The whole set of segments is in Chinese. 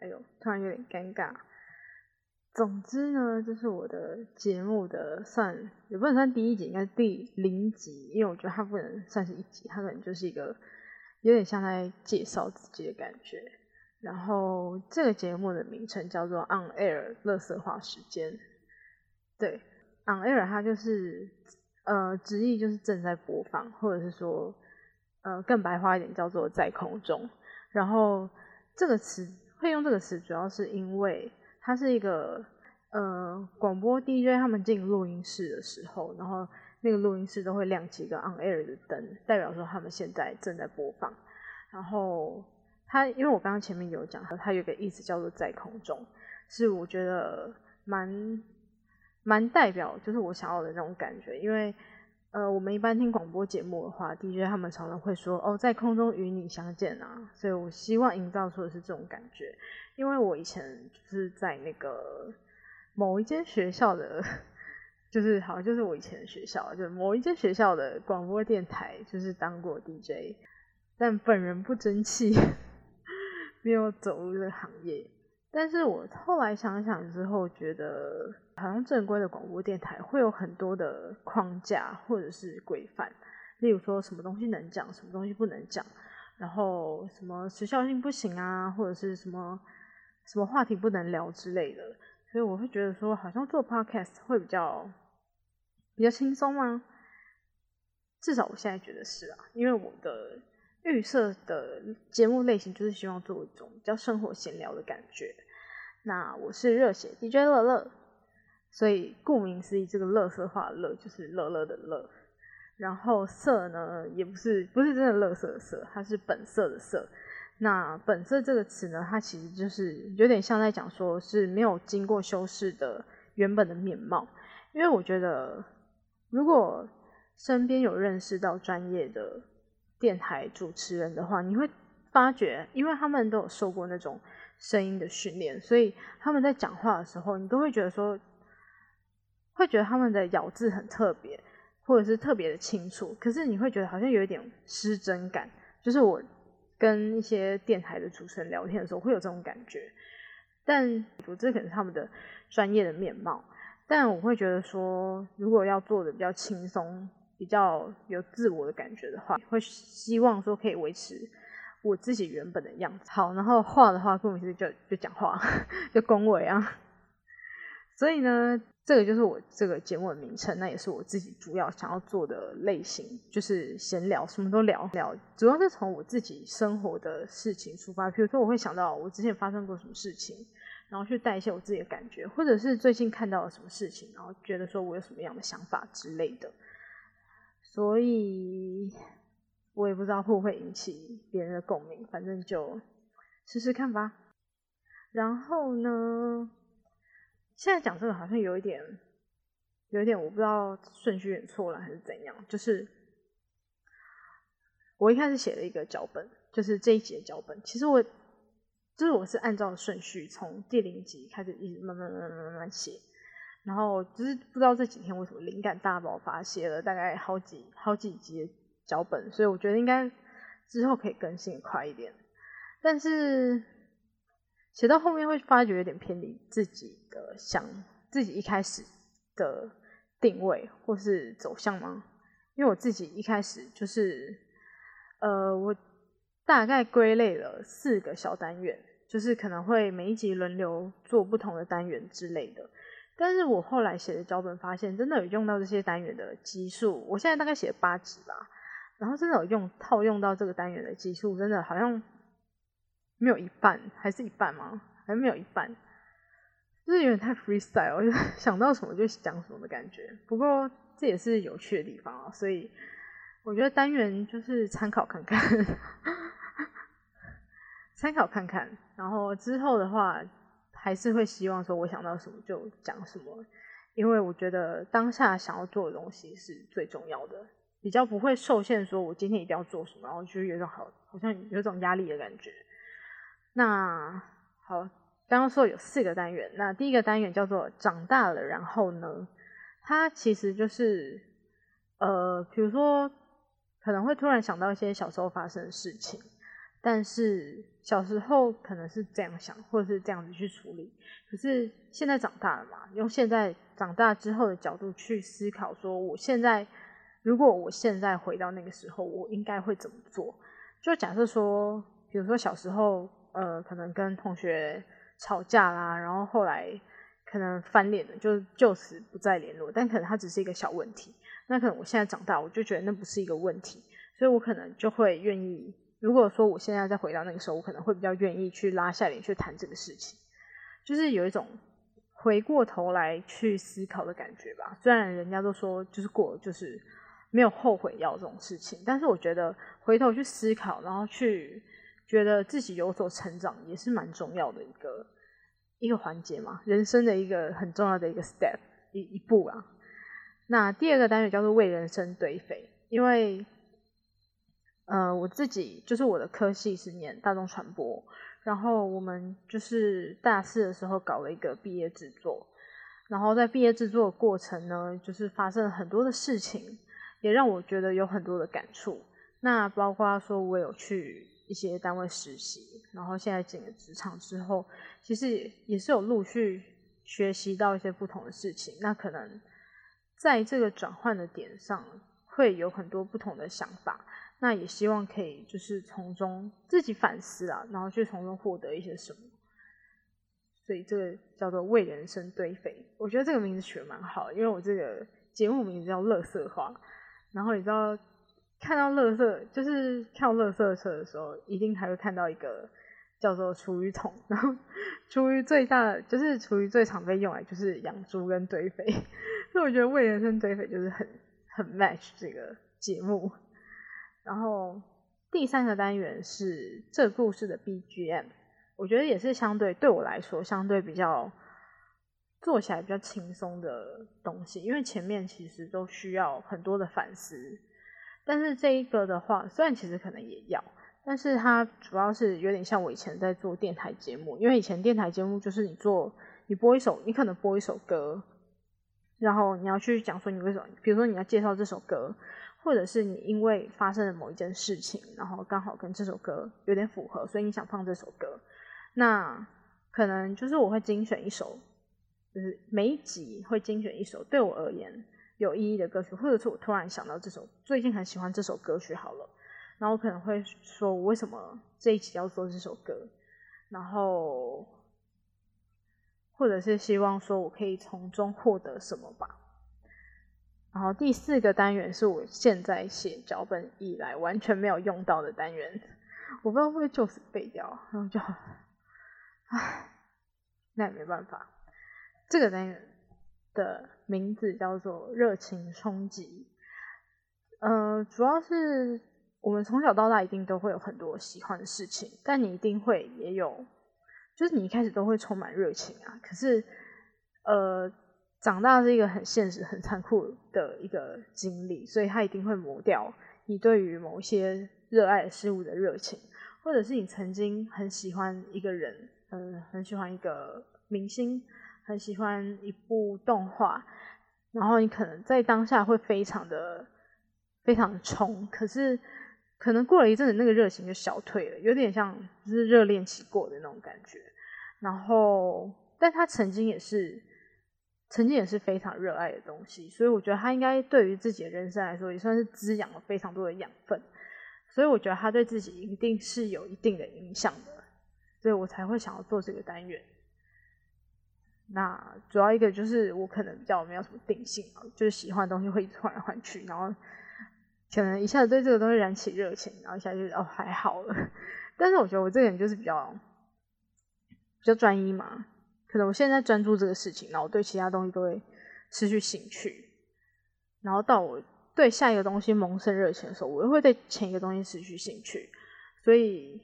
哎呦，突然有点尴尬。总之呢，这是我的节目的算也不能算第一集，应该是第零集，因为我觉得它不能算是一集，它可能就是一个有点像在介绍自己的感觉。然后这个节目的名称叫做 On Air 乐色化时间，对，On Air 它就是呃直译就是正在播放，或者是说呃更白话一点叫做在空中。然后这个词会用这个词，主要是因为。它是一个呃广播 DJ，他们进录音室的时候，然后那个录音室都会亮起一个 on air 的灯，代表说他们现在正在播放。然后它因为我刚刚前面有讲，它有个意思叫做在空中，是我觉得蛮蛮代表，就是我想要的那种感觉。因为呃我们一般听广播节目的话，DJ 他们常常会说哦在空中与你相见啊，所以我希望营造出的是这种感觉。因为我以前就是在那个某一间学校的，就是好像就是我以前的学校，就某一间学校的广播电台，就是当过 DJ，但本人不争气，没有走入这个行业。但是我后来想想之后，觉得好像正规的广播电台会有很多的框架或者是规范，例如说什么东西能讲，什么东西不能讲，然后什么时效性不行啊，或者是什么。什么话题不能聊之类的，所以我会觉得说，好像做 podcast 会比较比较轻松吗？至少我现在觉得是啊，因为我的预设的节目类型就是希望做一种比较生活闲聊的感觉。那我是热血 DJ 乐乐，所以顾名思义，这个乐色化乐就是乐乐的乐，然后色呢也不是不是真的乐色的色，它是本色的色。那本色这个词呢，它其实就是有点像在讲说是没有经过修饰的原本的面貌。因为我觉得，如果身边有认识到专业的电台主持人的话，你会发觉，因为他们都有受过那种声音的训练，所以他们在讲话的时候，你都会觉得说，会觉得他们的咬字很特别，或者是特别的清楚。可是你会觉得好像有一点失真感，就是我。跟一些电台的主持人聊天的时候，会有这种感觉，但我这可能是他们的专业的面貌。但我会觉得说，如果要做的比较轻松、比较有自我的感觉的话，会希望说可以维持我自己原本的样子。好，然后话的话，跟我其实就就讲话，就恭维啊。所以呢。这个就是我这个节目的名称，那也是我自己主要想要做的类型，就是闲聊，什么都聊聊。主要是从我自己生活的事情出发，比如说我会想到我之前发生过什么事情，然后去带一些我自己的感觉，或者是最近看到了什么事情，然后觉得说我有什么样的想法之类的。所以我也不知道会不会引起别人的共鸣，反正就试试看吧。然后呢？现在讲这个好像有一点，有一点我不知道顺序有点错了还是怎样。就是我一开始写了一个脚本，就是这一集的脚本。其实我就是我是按照顺序从第零集开始一直慢慢慢慢慢慢写，然后就是不知道这几天为什么灵感大爆发，写了大概好几好几集的脚本，所以我觉得应该之后可以更新快一点，但是。写到后面会发觉有点偏离自己的想自己一开始的定位或是走向吗？因为我自己一开始就是，呃，我大概归类了四个小单元，就是可能会每一集轮流做不同的单元之类的。但是我后来写的脚本发现，真的有用到这些单元的集数，我现在大概写了八集吧，然后真的有用套用到这个单元的集数，真的好像。没有一半，还是一半吗？还没有一半，就是有点太 freestyle，我就想到什么就讲什么的感觉。不过这也是有趣的地方啊，所以我觉得单元就是参考看看，参考看看。然后之后的话，还是会希望说我想到什么就讲什么，因为我觉得当下想要做的东西是最重要的，比较不会受限说我今天一定要做什么，然后就有种好好像有种压力的感觉。那好，刚刚说有四个单元，那第一个单元叫做长大了，然后呢，它其实就是，呃，比如说可能会突然想到一些小时候发生的事情，但是小时候可能是这样想，或者是这样子去处理。可是现在长大了嘛，用现在长大之后的角度去思考，说我现在如果我现在回到那个时候，我应该会怎么做？就假设说，比如说小时候，呃，可能跟同学吵架啦，然后后来可能翻脸了，就就此不再联络。但可能它只是一个小问题，那可能我现在长大，我就觉得那不是一个问题，所以我可能就会愿意。如果说我现在再回到那个时候，我可能会比较愿意去拉下脸去谈这个事情，就是有一种回过头来去思考的感觉吧。虽然人家都说就是过就是没有后悔药这种事情，但是我觉得回头去思考，然后去觉得自己有所成长，也是蛮重要的一个一个环节嘛，人生的一个很重要的一个 step 一一步啊。那第二个单元叫做为人生堆肥，因为。呃，我自己就是我的科系是念大众传播，然后我们就是大四的时候搞了一个毕业制作，然后在毕业制作的过程呢，就是发生了很多的事情，也让我觉得有很多的感触。那包括说我有去一些单位实习，然后现在进了职场之后，其实也是有陆续学习到一些不同的事情。那可能在这个转换的点上，会有很多不同的想法。那也希望可以就是从中自己反思啊，然后去从中获得一些什么。所以这个叫做为人生堆肥，我觉得这个名字取得蛮好，因为我这个节目名字叫“乐色化”。然后你知道看到“乐色”就是跳“乐色车”的时候，一定还会看到一个叫做厨余桶。然后厨余最大就是厨余最常被用来就是养猪跟堆肥，所以我觉得为人生堆肥就是很很 match 这个节目。然后第三个单元是这故事的 BGM，我觉得也是相对对我来说相对比较做起来比较轻松的东西，因为前面其实都需要很多的反思，但是这一个的话，虽然其实可能也要，但是它主要是有点像我以前在做电台节目，因为以前电台节目就是你做你播一首，你可能播一首歌，然后你要去讲说你为什么，比如说你要介绍这首歌。或者是你因为发生了某一件事情，然后刚好跟这首歌有点符合，所以你想放这首歌。那可能就是我会精选一首，就是每一集会精选一首对我而言有意义的歌曲，或者是我突然想到这首最近很喜欢这首歌曲好了，然后我可能会说我为什么这一集要做这首歌，然后或者是希望说我可以从中获得什么吧。然后第四个单元是我现在写脚本以来完全没有用到的单元，我不知道会不会就此废掉，然后就，唉，那也没办法。这个单元的名字叫做热情冲击，呃，主要是我们从小到大一定都会有很多喜欢的事情，但你一定会也有，就是你一开始都会充满热情啊，可是，呃。长大是一个很现实、很残酷的一个经历，所以它一定会磨掉你对于某些热爱事物的热情，或者是你曾经很喜欢一个人，嗯，很喜欢一个明星，很喜欢一部动画，然后你可能在当下会非常的、非常的冲，可是可能过了一阵子，那个热情就消退了，有点像就是热恋期过的那种感觉。然后，但他曾经也是。曾经也是非常热爱的东西，所以我觉得他应该对于自己的人生来说，也算是滋养了非常多的养分。所以我觉得他对自己一定是有一定的影响的，所以我才会想要做这个单元。那主要一个就是我可能比较没有什么定性啊，就是喜欢的东西会一直换来换去，然后可能一下子对这个东西燃起热情，然后一下就哦还好了。但是我觉得我这个人就是比较比较专一嘛。可能我现在专注这个事情，然后我对其他东西都会失去兴趣，然后到我对下一个东西萌生热情的时候，我又会对前一个东西失去兴趣。所以，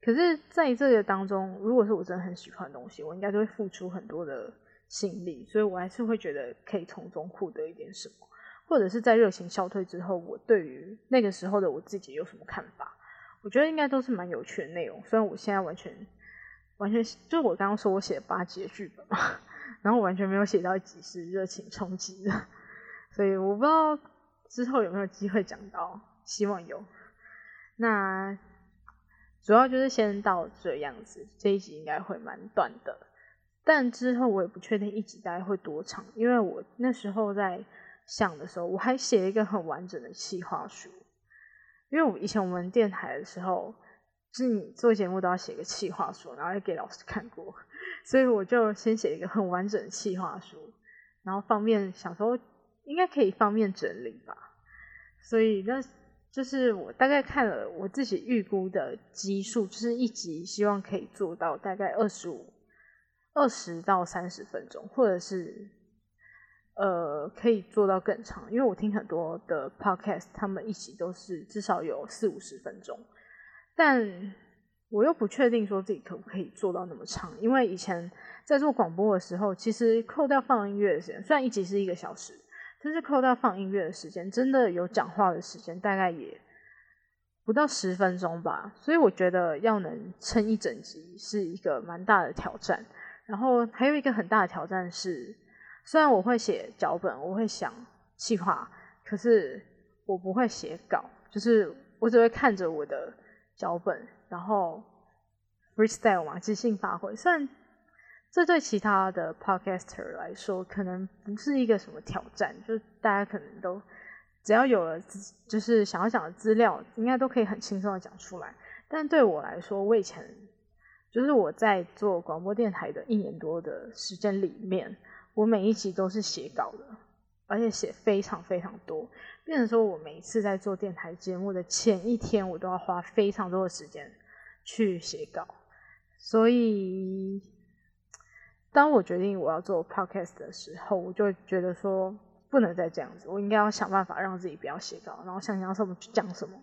可是在这个当中，如果是我真的很喜欢的东西，我应该就会付出很多的心力，所以我还是会觉得可以从中获得一点什么，或者是在热情消退之后，我对于那个时候的我自己有什么看法？我觉得应该都是蛮有趣的内容，虽然我现在完全。完全就是我刚刚说我写八集的剧本嘛，然后完全没有写到一集是热情冲击的，所以我不知道之后有没有机会讲到，希望有。那主要就是先到这样子，这一集应该会蛮短的，但之后我也不确定一集大概会多长，因为我那时候在想的时候，我还写一个很完整的企划书，因为我以前我们电台的时候，就是你做节目都要写个企划书，然后要给老师看过，所以我就先写一个很完整的企划书，然后方便想说应该可以方便整理吧，所以那。就是我大概看了我自己预估的集数，就是一集希望可以做到大概二十五、二十到三十分钟，或者是呃可以做到更长。因为我听很多的 podcast，他们一集都是至少有四五十分钟，但我又不确定说自己可不可以做到那么长。因为以前在做广播的时候，其实扣掉放音乐的时间，虽然一集是一个小时。就是扣掉放音乐的时间，真的有讲话的时间，大概也不到十分钟吧。所以我觉得要能撑一整集是一个蛮大的挑战。然后还有一个很大的挑战是，虽然我会写脚本，我会想计划，可是我不会写稿，就是我只会看着我的脚本，然后 freestyle 嘛，即兴发挥。虽然这对其他的 podcaster 来说，可能不是一个什么挑战，就是大家可能都只要有了就是想要讲的资料，应该都可以很轻松的讲出来。但对我来说，我以前就是我在做广播电台的一年多的时间里面，我每一集都是写稿的，而且写非常非常多。变成说我每一次在做电台节目的前一天，我都要花非常多的时间去写稿，所以。当我决定我要做 podcast 的时候，我就觉得说不能再这样子，我应该要想办法让自己不要写稿，然后想讲什么就讲什么，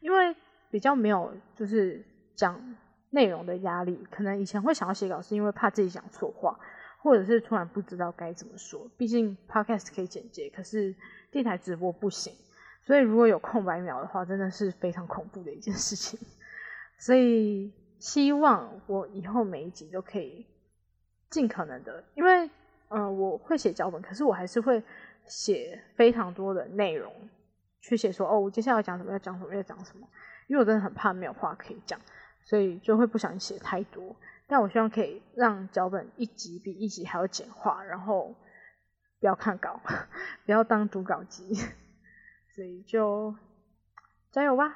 因为比较没有就是讲内容的压力。可能以前会想要写稿，是因为怕自己讲错话，或者是突然不知道该怎么说。毕竟 podcast 可以剪接，可是电台直播不行，所以如果有空白秒的话，真的是非常恐怖的一件事情。所以希望我以后每一集都可以。尽可能的，因为嗯，我会写脚本，可是我还是会写非常多的内容去写说哦，我接下来要讲什么，要讲什么，要讲什么。因为我真的很怕没有话可以讲，所以就会不想写太多。但我希望可以让脚本一集比一集还要简化，然后不要看稿，不要当读稿机。所以就加油吧！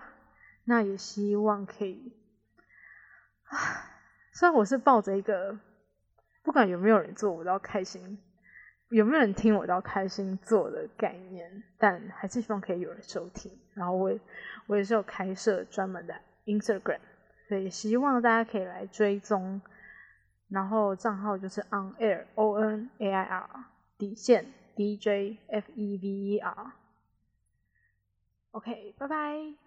那也希望可以啊，虽然我是抱着一个。不管有没有人做，我都要开心；有没有人听，我都要开心做的概念。但还是希望可以有人收听。然后我我也是有开设专门的 Instagram，所以希望大家可以来追踪。然后账号就是 On Air O N A I R 底线 D J F E V E R。OK，拜拜。